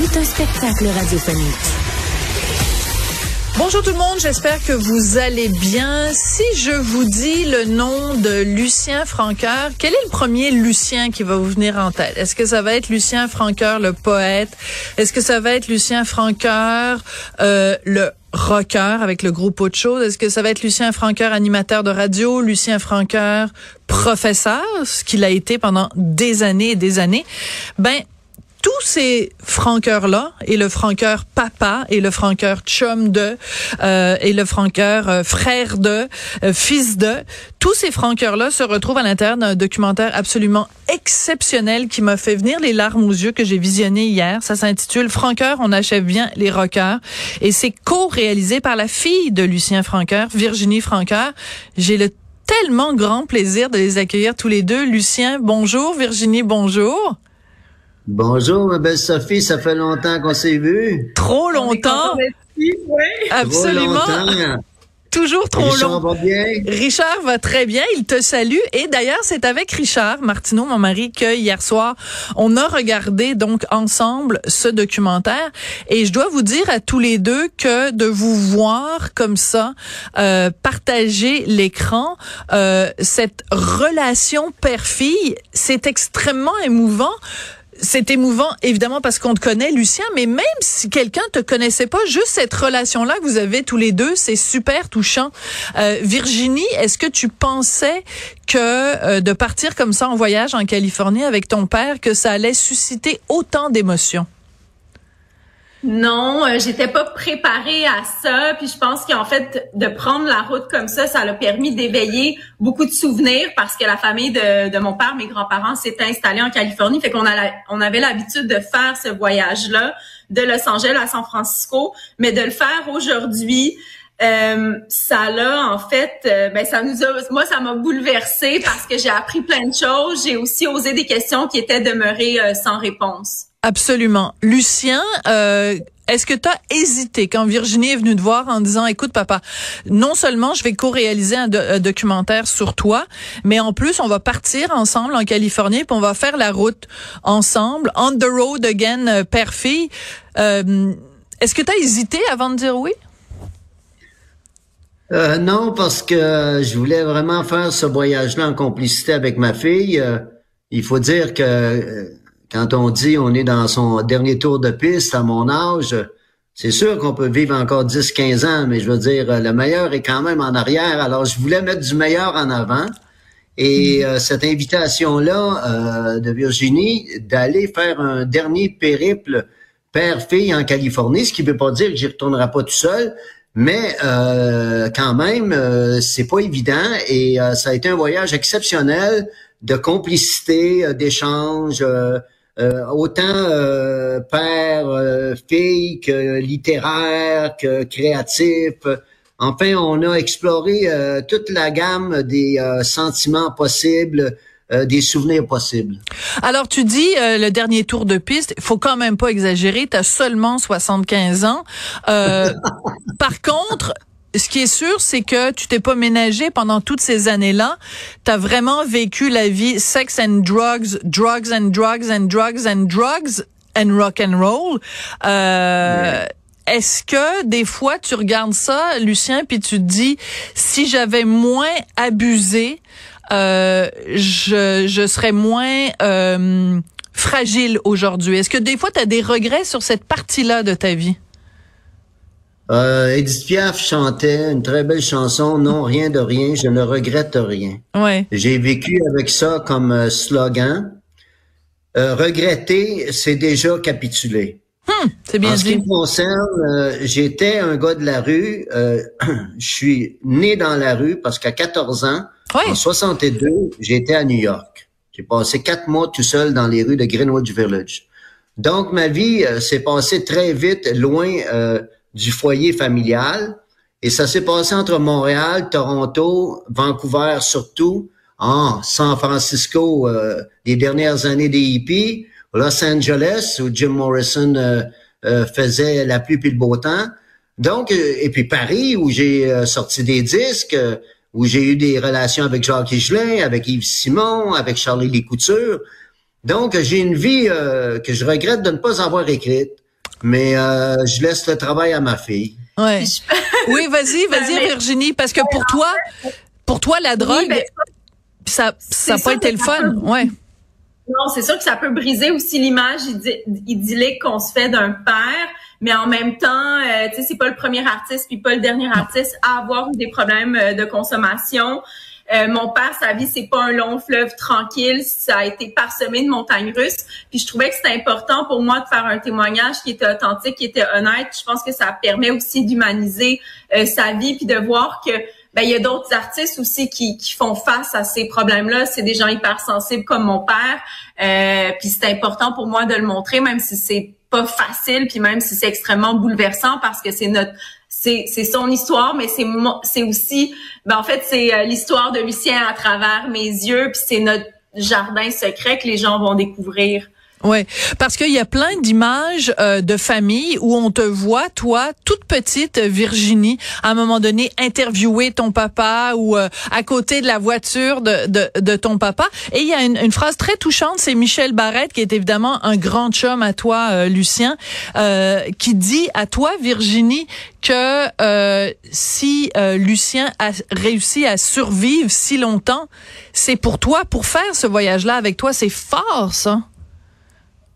Tout un spectacle radiophonique. Bonjour tout le monde, j'espère que vous allez bien. Si je vous dis le nom de Lucien Francoeur, quel est le premier Lucien qui va vous venir en tête? Est-ce que ça va être Lucien Francoeur, le poète? Est-ce que ça va être Lucien Francoeur, euh, le rocker avec le groupe Autre chose? Est-ce que ça va être Lucien Francoeur, animateur de radio, Lucien Francoeur, professeur, ce qu'il a été pendant des années et des années? Ben, tous ces franqueurs-là, et le franqueur papa, et le franqueur chum de, euh, et le franqueur euh, frère de, euh, fils de, tous ces franqueurs-là se retrouvent à l'intérieur d'un documentaire absolument exceptionnel qui m'a fait venir les larmes aux yeux que j'ai visionné hier. Ça s'intitule Franqueur, on achève bien les rockers. Et c'est co-réalisé par la fille de Lucien Franqueur, Virginie Franqueur. J'ai le tellement grand plaisir de les accueillir tous les deux. Lucien, bonjour. Virginie, bonjour. Bonjour, ma belle Sophie, ça fait longtemps qu'on s'est vu. Trop longtemps. Absolument. Trop longtemps. Toujours trop Richard long. va bien? Richard va très bien, il te salue. Et d'ailleurs, c'est avec Richard Martineau, mon mari, que hier soir, on a regardé donc ensemble ce documentaire. Et je dois vous dire à tous les deux que de vous voir comme ça, euh, partager l'écran, euh, cette relation père-fille, c'est extrêmement émouvant c'est émouvant, évidemment, parce qu'on te connaît, Lucien, mais même si quelqu'un te connaissait pas, juste cette relation-là que vous avez tous les deux, c'est super touchant. Euh, Virginie, est-ce que tu pensais que euh, de partir comme ça en voyage en Californie avec ton père, que ça allait susciter autant d'émotions? Non, euh, j'étais pas préparée à ça. Puis je pense qu'en fait, de prendre la route comme ça, ça l'a permis d'éveiller beaucoup de souvenirs parce que la famille de, mon père, mes grands-parents, s'étaient installés en Californie. Fait qu'on avait l'habitude de faire ce voyage-là de Los Angeles à San Francisco, mais de le faire aujourd'hui. euh, ça l'a en fait, euh, ben ça nous a, moi ça m'a bouleversée parce que j'ai appris plein de choses. J'ai aussi osé des questions qui étaient demeurées euh, sans réponse. Absolument. Lucien, euh, est-ce que tu as hésité quand Virginie est venue te voir en disant, écoute papa, non seulement je vais co-réaliser un, do- un documentaire sur toi, mais en plus on va partir ensemble en Californie, puis on va faire la route ensemble, on the road again, euh, père-fille. Euh, est-ce que tu as hésité avant de dire oui? Non, parce que je voulais vraiment faire ce voyage-là en complicité avec ma fille. Il faut dire que quand on dit on est dans son dernier tour de piste à mon âge, c'est sûr qu'on peut vivre encore 10-15 ans, mais je veux dire, euh, le meilleur est quand même en arrière. Alors, je voulais mettre du meilleur en avant. Et euh, cette invitation-là euh, de Virginie d'aller faire un dernier périple père-fille en Californie, ce qui veut pas dire que j'y retournerai pas tout seul, mais euh, quand même, euh, c'est pas évident et euh, ça a été un voyage exceptionnel de complicité, d'échange, euh, autant euh, père, euh, fille que littéraire, que créatif. Enfin, on a exploré euh, toute la gamme des euh, sentiments possibles, euh, des souvenirs possibles. Alors tu dis euh, le dernier tour de piste, il faut quand même pas exagérer, tu as seulement 75 ans. Euh, par contre, ce qui est sûr, c'est que tu t'es pas ménagé pendant toutes ces années-là. Tu as vraiment vécu la vie sex and drugs, drugs and drugs and drugs and drugs and rock and roll. Euh, Est-ce que des fois tu regardes ça, Lucien, puis tu te dis si j'avais moins abusé, euh, je, je serais moins euh, fragile aujourd'hui? Est-ce que des fois tu as des regrets sur cette partie-là de ta vie? Euh, Edith Piaf chantait une très belle chanson, Non, rien de rien, je ne regrette rien. Ouais. J'ai vécu avec ça comme euh, slogan. Euh, regretter, c'est déjà capituler. Hum, c'est bien en ce qui me concerne, euh, j'étais un gars de la rue. euh, je suis né dans la rue parce qu'à 14 ans, Ouais. en 62, j'étais à New York. J'ai passé quatre mois tout seul dans les rues de Greenwich Village. Donc, ma vie s'est passée très vite loin du foyer familial. Et ça s'est passé entre Montréal, Toronto, Vancouver surtout, en San Francisco euh, les dernières années des hippies, Los Angeles où Jim Morrison euh, euh, faisait la pluie puis le beau temps. Donc, et puis Paris où j'ai sorti des disques, où j'ai eu des relations avec Jacques Higelin, avec Yves Simon, avec Charlie Lécouture. Donc, j'ai une vie que je regrette de ne pas avoir écrite, mais je laisse le travail à ma fille. Ouais. oui, vas-y, vas-y, Virginie, parce que pour toi, pour toi, la drogue, ben, ça, ça n'a pas été le fun, ouais. Non, c'est sûr que ça peut briser aussi l'image idyllique qu'on se fait d'un père, mais en même temps, euh, tu sais, c'est pas le premier artiste puis pas le dernier artiste à avoir des problèmes euh, de consommation. Euh, mon père, sa vie, c'est pas un long fleuve tranquille. Ça a été parsemé de montagnes russes. Puis je trouvais que c'était important pour moi de faire un témoignage qui était authentique, qui était honnête. Je pense que ça permet aussi d'humaniser euh, sa vie puis de voir que ben il y a d'autres artistes aussi qui, font face à ces problèmes-là. C'est des gens hypersensibles comme mon père. Euh, puis c'est important pour moi de le montrer, même si c'est pas facile, puis même si c'est extrêmement bouleversant parce que c'est notre c'est c'est son histoire, mais c'est c'est aussi ben en fait c'est euh, l'histoire de Lucien à travers mes yeux, puis c'est notre jardin secret que les gens vont découvrir. Ouais, parce qu'il y a plein d'images euh, de famille où on te voit, toi, toute petite Virginie, à un moment donné, interviewer ton papa ou euh, à côté de la voiture de, de, de ton papa. Et il y a une, une phrase très touchante, c'est Michel Barrette, qui est évidemment un grand chum à toi, euh, Lucien, qui dit à toi, Virginie, que si Lucien a réussi à survivre si longtemps, c'est pour toi, pour faire ce voyage-là avec toi, c'est fort, ça.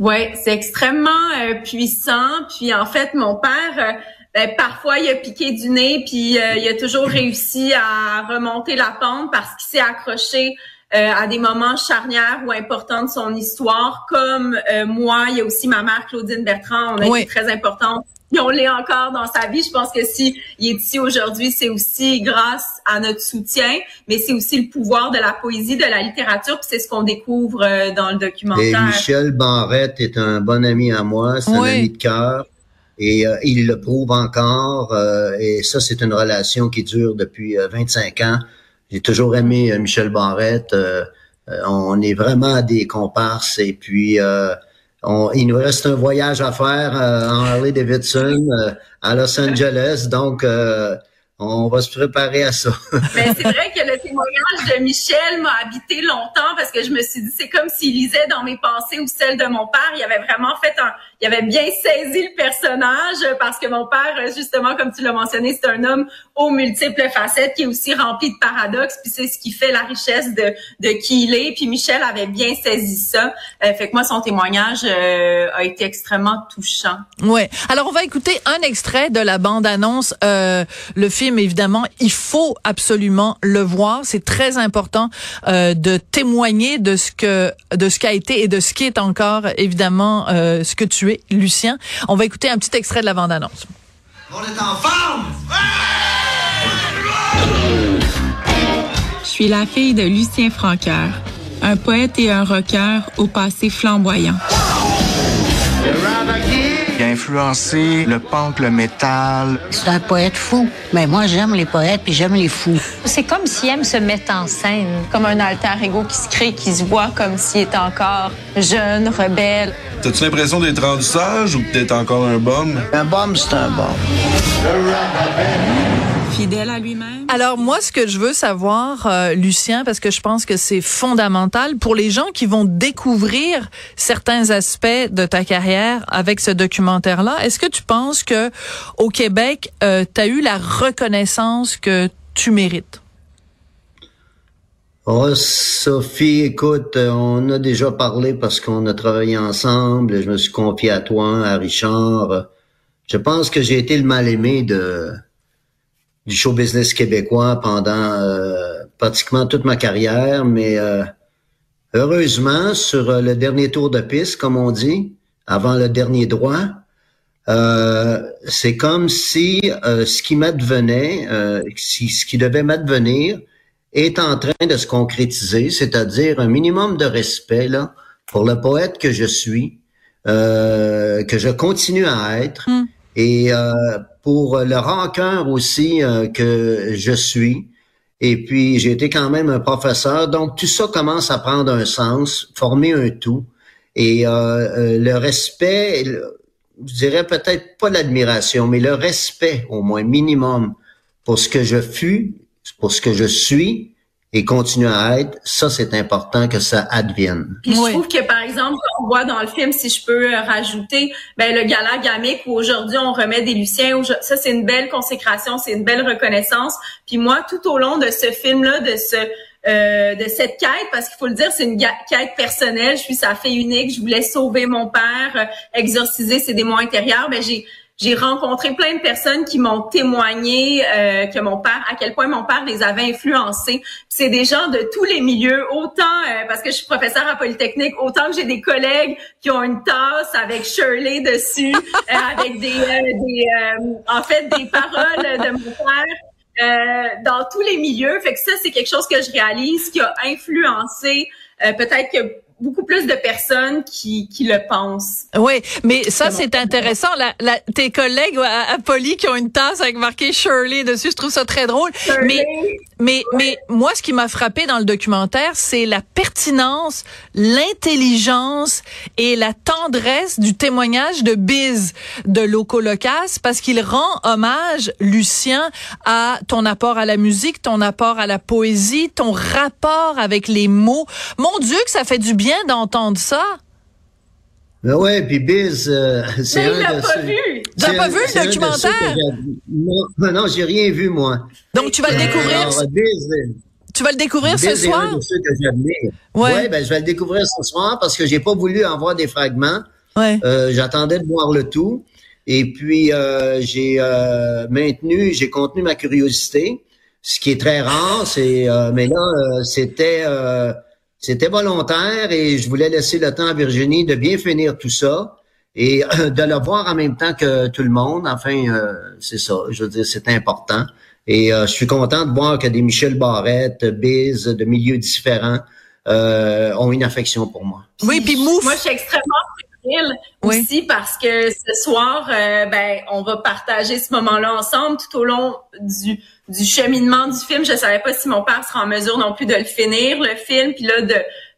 Ouais, c'est extrêmement euh, puissant. Puis en fait, mon père, euh, ben, parfois il a piqué du nez, puis euh, il a toujours réussi à remonter la pente parce qu'il s'est accroché à des moments charnières ou importants de son histoire. Comme moi, il y a aussi ma mère Claudine Bertrand. On a été très importante on l'est encore dans sa vie. Je pense que si il est ici aujourd'hui, c'est aussi grâce à notre soutien, mais c'est aussi le pouvoir de la poésie, de la littérature, puis c'est ce qu'on découvre euh, dans le documentaire. Et Michel Barrette est un bon ami à moi, c'est un ami de cœur. Et euh, il le prouve encore. Euh, et ça, c'est une relation qui dure depuis 25 ans. J'ai toujours aimé Michel Barrette. on est vraiment des comparses. Et puis, il nous reste un voyage à faire euh, en Harley Davidson euh, à Los Angeles, donc euh, on va se préparer à ça. Mais c'est vrai que le témoignage de Michel m'a habité longtemps parce que je me suis dit c'est comme s'il lisait dans mes pensées ou celles de mon père. Il avait vraiment fait un, il avait bien saisi le personnage parce que mon père, justement, comme tu l'as mentionné, c'est un homme aux multiples facettes qui est aussi rempli de paradoxes. Puis c'est ce qui fait la richesse de, de qui il est. Puis Michel avait bien saisi ça. Euh, fait que moi, son témoignage euh, a été extrêmement touchant. Ouais. Alors on va écouter un extrait de la bande-annonce. Euh, le film, évidemment, il faut absolument le voir. C'est très important euh, de témoigner de ce que de ce qu'a été et de ce qui est encore, évidemment, euh, ce que tu Lucien. On va écouter un petit extrait de la bande-annonce. On est en forme! Je suis la fille de Lucien Franqueur, un poète et un rocker au passé flamboyant influencé le punk, le métal. C'est un poète fou. Mais moi, j'aime les poètes puis j'aime les fous. C'est comme s'il aime se mettre en scène, comme un alter ego qui se crée, qui se voit comme s'il est encore jeune, rebelle. T'as-tu l'impression d'être rendu sage ou peut-être encore un bum? Un bum, c'est un bum. Fidèle à lui-même? Alors moi, ce que je veux savoir, euh, Lucien, parce que je pense que c'est fondamental pour les gens qui vont découvrir certains aspects de ta carrière avec ce documentaire-là. Est-ce que tu penses que au Québec, euh, tu as eu la reconnaissance que tu mérites? Oh, Sophie, écoute, on a déjà parlé parce qu'on a travaillé ensemble. Je me suis confié à toi, à Richard. Je pense que j'ai été le mal-aimé de du show business québécois pendant euh, pratiquement toute ma carrière, mais euh, heureusement, sur euh, le dernier tour de piste, comme on dit, avant le dernier droit, c'est comme si ce qui m'advenait, si, ce qui devait m'advenir, est en train de se concrétiser, c'est-à-dire un minimum de respect là, pour le poète que je suis, euh, que je continue à être, Hmm. et euh, pour le rancœur aussi euh, que je suis. Et puis, j'ai été quand même un professeur. Donc, tout ça commence à prendre un sens, former un tout. Et euh, euh, le respect, je dirais peut-être pas l'admiration, mais le respect au moins minimum pour ce que je fus, pour ce que je suis et continue à être, ça c'est important que ça advienne. Puis je trouve que, par exemple, on voit dans le film, si je peux euh, rajouter, ben, le gala gamique où aujourd'hui on remet des Luciens, ça c'est une belle consécration, c'est une belle reconnaissance. Puis moi, tout au long de ce film-là, de ce euh, de cette quête, parce qu'il faut le dire, c'est une quête personnelle. Je suis sa fille unique. Je voulais sauver mon père, euh, exorciser ses démons intérieurs. Ben j'ai j'ai rencontré plein de personnes qui m'ont témoigné euh, que mon père, à quel point mon père les avait influencés. C'est des gens de tous les milieux, autant euh, parce que je suis professeur à Polytechnique, autant que j'ai des collègues qui ont une tasse avec Shirley dessus, euh, avec des, euh, des euh, en fait des paroles de mon père. euh, dans tous les milieux, fait que ça c'est quelque chose que je réalise qui a influencé euh, peut-être que beaucoup plus de personnes qui, qui le pensent. Oui, mais ça, c'est intéressant. La, la, tes collègues à, à Poly qui ont une tasse avec marqué Shirley dessus, je trouve ça très drôle. Mais, mais, mais moi, ce qui m'a frappé dans le documentaire, c'est la pertinence, l'intelligence et la tendresse du témoignage de Biz de Loco Locas parce qu'il rend hommage, Lucien, à ton apport à la musique, ton apport à la poésie, ton rapport avec les mots. Mon Dieu, que ça fait du bien d'entendre ça. Ben ouais, puis Biz, euh, c'est Mais il un l'a de pas ceux- vu. Tu pas vu, le documentaire? Non, non, j'ai rien vu moi. Donc, tu vas le découvrir, Alors, Biz, tu vas le découvrir ce Biz soir? un de ceux que j'admire. Ouais. Ouais. ben je vais le découvrir ce soir parce que j'ai pas voulu en voir des fragments. Ouais. Euh, J'attendais de voir le tout. Et puis euh, j'ai euh, maintenu, j'ai contenu ma curiosité, ce qui est très rare. C'est euh, mais là euh, c'était euh, c'était volontaire et je voulais laisser le temps à Virginie de bien finir tout ça et de le voir en même temps que tout le monde. Enfin, euh, c'est ça. Je veux dire, c'est important. Et euh, je suis content de voir que des Michel Barrette, Biz, de milieux différents, euh, ont une affection pour moi. Oui, puis Mouf. Moi, je suis extrêmement Oui. aussi parce que ce soir, euh, ben, on va partager ce moment-là ensemble tout au long du, du cheminement du film. Je savais pas si mon père sera en mesure non plus de le finir, le film, puis là, de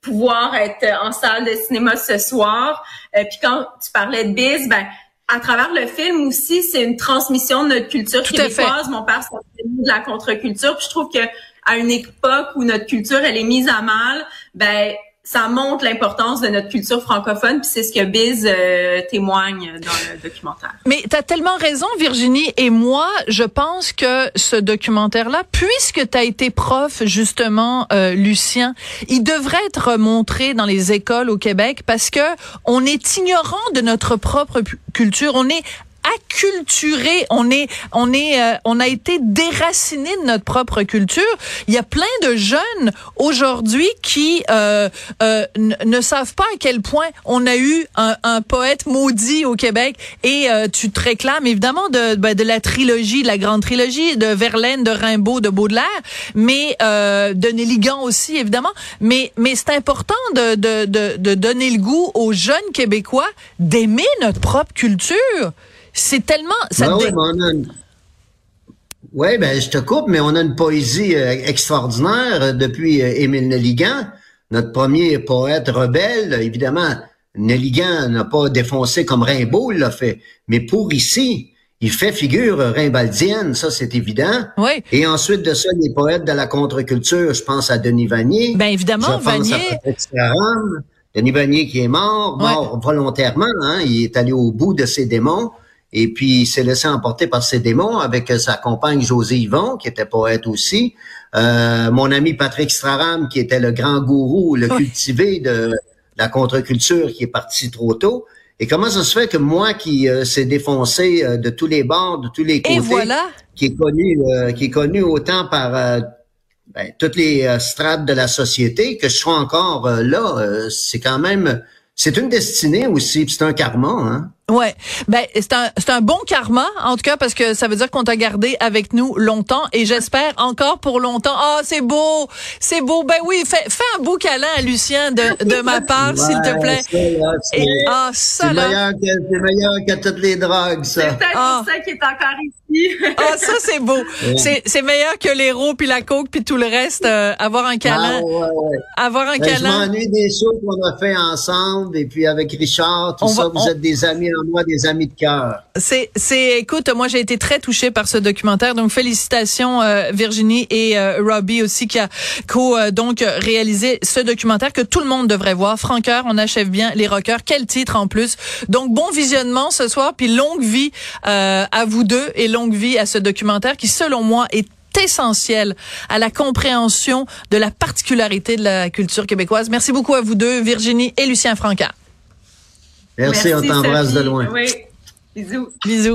pouvoir être en salle de cinéma ce soir. Euh, puis quand tu parlais de Biz, ben, à travers le film aussi, c'est une transmission de notre culture Tout québécoise. Mon père s'est de la contre-culture. Puis je trouve que à une époque où notre culture elle est mise à mal, ben ça montre l'importance de notre culture francophone. Puis c'est ce que Biz euh, témoigne dans le documentaire. Mais tu as tellement raison, Virginie. Et moi, je pense que ce documentaire-là, puisque tu as été prof, justement, euh, Lucien, il devrait être montré dans les écoles au Québec parce que on est ignorant de notre propre culture. On est acculturé, on est, on est, euh, on a été déraciné de notre propre culture. Il y a plein de jeunes aujourd'hui qui euh, euh, ne savent pas à quel point on a eu un, un poète maudit au Québec. Et euh, tu te réclames évidemment de, ben, de la trilogie, de la grande trilogie de Verlaine, de Rimbaud, de Baudelaire, mais euh, de Néligan aussi évidemment. Mais mais c'est important de, de de de donner le goût aux jeunes Québécois d'aimer notre propre culture. C'est tellement ça Ben oui, dé- mais on a une- Ouais, ben je te coupe, mais on a une poésie euh, extraordinaire euh, depuis euh, Émile Nelligan, notre premier poète rebelle. Évidemment, Nelligan n'a pas défoncé comme Rimbaud l'a fait, mais pour ici, il fait figure rimbaldienne, ça c'est évident. Oui. Et ensuite de ça, les poètes de la contre-culture, je pense à Denis Vanier. Ben évidemment, je pense Vanier. à Denis Vanier qui est mort, mort volontairement, hein, il est allé au bout de ses démons. Et puis, il s'est laissé emporter par ses démons avec euh, sa compagne José Yvon, qui était poète aussi. Euh, mon ami Patrick Straram, qui était le grand gourou, le Oui. cultivé de la contre-culture, qui est parti trop tôt. Et comment ça se fait que moi, qui euh, s'est défoncé euh, de tous les bords, de tous les côtés, Et voilà. qui est connu, euh, qui est connu autant par ben, toutes les strates de la société, que je sois encore là, euh, c'est quand même, c'est une destinée aussi, c'est un karma, hein. Ouais, ben c'est un c'est un bon karma en tout cas parce que ça veut dire qu'on t'a gardé avec nous longtemps et j'espère encore pour longtemps. Ah c'est beau, c'est beau. Ben oui, fais fais un beau câlin à Lucien de de ma part s'il te plaît. C'est ah, ça, meilleur que c'est meilleur que toutes les drogues ça. C'est peut-être ah. pour ça qu'il est encore ici. Ah ça c'est beau. C'est c'est meilleur que l'héros puis la coke puis tout le reste. Euh, avoir un câlin. Ah, ouais, ouais. Avoir un ben, câlin. Je m'ennuie des shows qu'on a fait ensemble et puis avec Richard tout ça. vous êtes des amis moi des amis de cœur. C'est, c'est, écoute, moi j'ai été très touchée par ce documentaire, donc félicitations euh, Virginie et euh, Robbie aussi qui a co euh, donc réalisé ce documentaire que tout le monde devrait voir. Franqueur, on achève bien les rockers. Quel titre en plus. Donc bon visionnement ce soir, puis longue vie à vous deux et longue vie à ce documentaire qui, selon moi, est essentiel à la compréhension de la particularité de la culture québécoise. Merci beaucoup à vous deux, Virginie et Lucien Franca. Merci, on t'embrasse de loin. Oui. Bisous. Bisous.